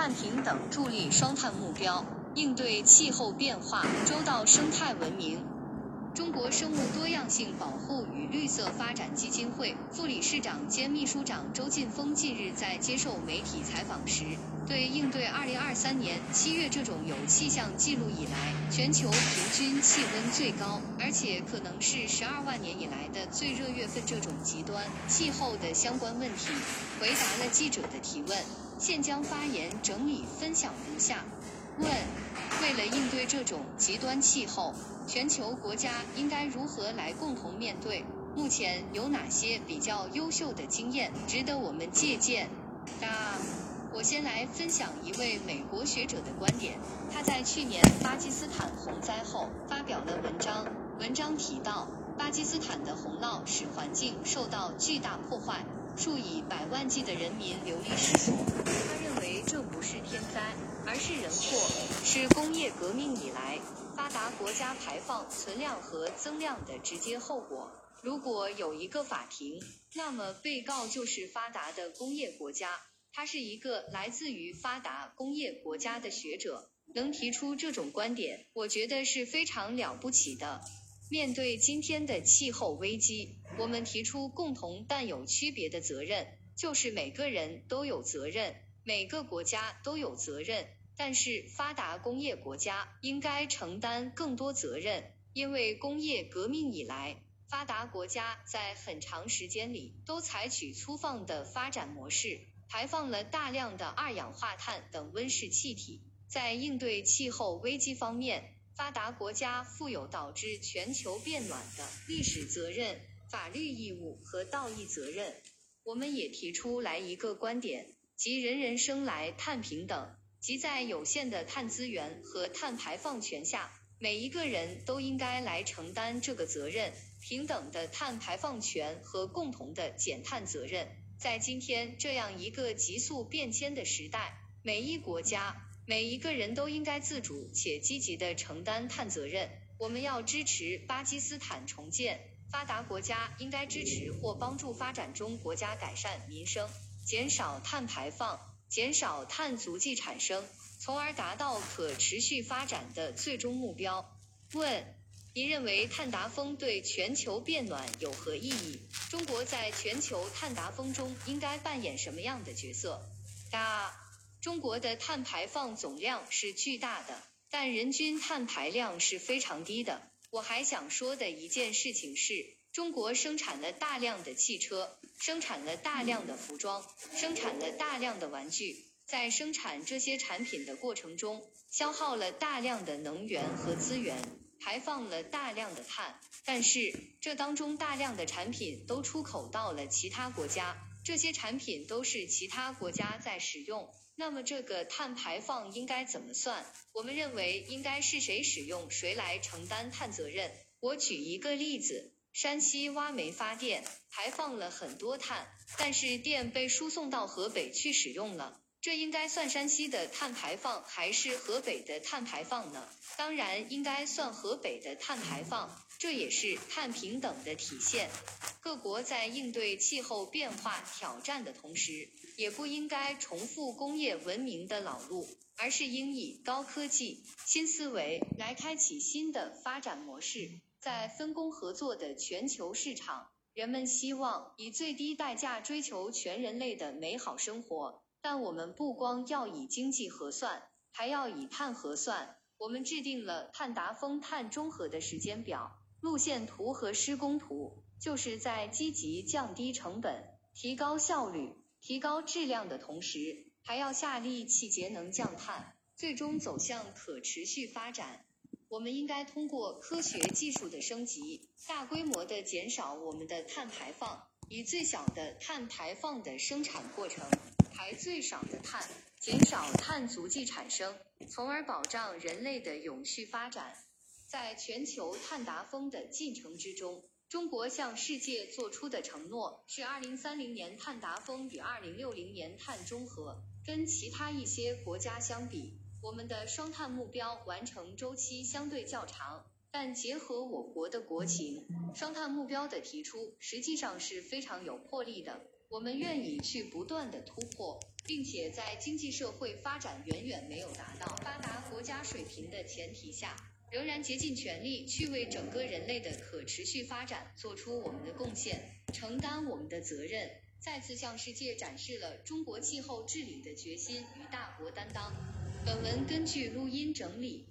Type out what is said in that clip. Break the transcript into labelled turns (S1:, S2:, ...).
S1: 碳平等助力双碳目标，应对气候变化，周到生态文明。中国生物多样性保护与绿色发展基金会副理事长兼秘书长周劲峰近日在接受媒体采访时，对应对2023年七月这种有气象记录以来全球平均气温最高，而且可能是十二万年以来的最热月份这种极端气候的相关问题，回答了记者的提问。现将发言整理分享如下：问，为了应对这种极端气候。全球国家应该如何来共同面对？目前有哪些比较优秀的经验值得我们借鉴？答：我先来分享一位美国学者的观点。他在去年巴基斯坦洪灾后发表了文章，文章提到，巴基斯坦的洪涝使环境受到巨大破坏，数以百万计的人民流离失所。他认为这不是天灾，而是人祸，是工业革命以来。发达国家排放存量和增量的直接后果。如果有一个法庭，那么被告就是发达的工业国家。他是一个来自于发达工业国家的学者，能提出这种观点，我觉得是非常了不起的。面对今天的气候危机，我们提出共同但有区别的责任，就是每个人都有责任，每个国家都有责任。但是发达工业国家应该承担更多责任，因为工业革命以来，发达国家在很长时间里都采取粗放的发展模式，排放了大量的二氧化碳等温室气体。在应对气候危机方面，发达国家负有导致全球变暖的历史责任、法律义务和道义责任。我们也提出来一个观点，即人人生来碳平等。即在有限的碳资源和碳排放权下，每一个人都应该来承担这个责任，平等的碳排放权和共同的减碳责任。在今天这样一个急速变迁的时代，每一国家、每一个人都应该自主且积极地承担碳责任。我们要支持巴基斯坦重建，发达国家应该支持或帮助发展中国家改善民生，减少碳排放。减少碳足迹产生，从而达到可持续发展的最终目标。问：您认为碳达峰对全球变暖有何意义？中国在全球碳达峰中应该扮演什么样的角色？答：中国的碳排放总量是巨大的，但人均碳排量是非常低的。我还想说的一件事情是。中国生产了大量的汽车，生产了大量的服装，生产了大量的玩具。在生产这些产品的过程中，消耗了大量的能源和资源，排放了大量的碳。但是，这当中大量的产品都出口到了其他国家，这些产品都是其他国家在使用。那么，这个碳排放应该怎么算？我们认为应该是谁使用，谁来承担碳责任。我举一个例子。山西挖煤发电排放了很多碳，但是电被输送到河北去使用了，这应该算山西的碳排放还是河北的碳排放呢？当然应该算河北的碳排放，这也是碳平等的体现。各国在应对气候变化挑战的同时，也不应该重复工业文明的老路，而是应以高科技、新思维来开启新的发展模式。在分工合作的全球市场，人们希望以最低代价追求全人类的美好生活。但我们不光要以经济核算，还要以碳核算。我们制定了碳达峰、碳中和的时间表、路线图和施工图，就是在积极降低成本、提高效率、提高质量的同时，还要下力气节能降碳，最终走向可持续发展。我们应该通过科学技术的升级，大规模的减少我们的碳排放，以最小的碳排放的生产过程排最少的碳，减少碳足迹产生，从而保障人类的永续发展。在全球碳达峰的进程之中，中国向世界做出的承诺是二零三零年碳达峰与二零六零年碳中和。跟其他一些国家相比。我们的双碳目标完成周期相对较长，但结合我国的国情，双碳目标的提出实际上是非常有魄力的。我们愿意去不断的突破，并且在经济社会发展远远没有达到发达国家水平的前提下，仍然竭尽全力去为整个人类的可持续发展做出我们的贡献，承担我们的责任，再次向世界展示了中国气候治理的决心与大国担当。本文根据录音整理。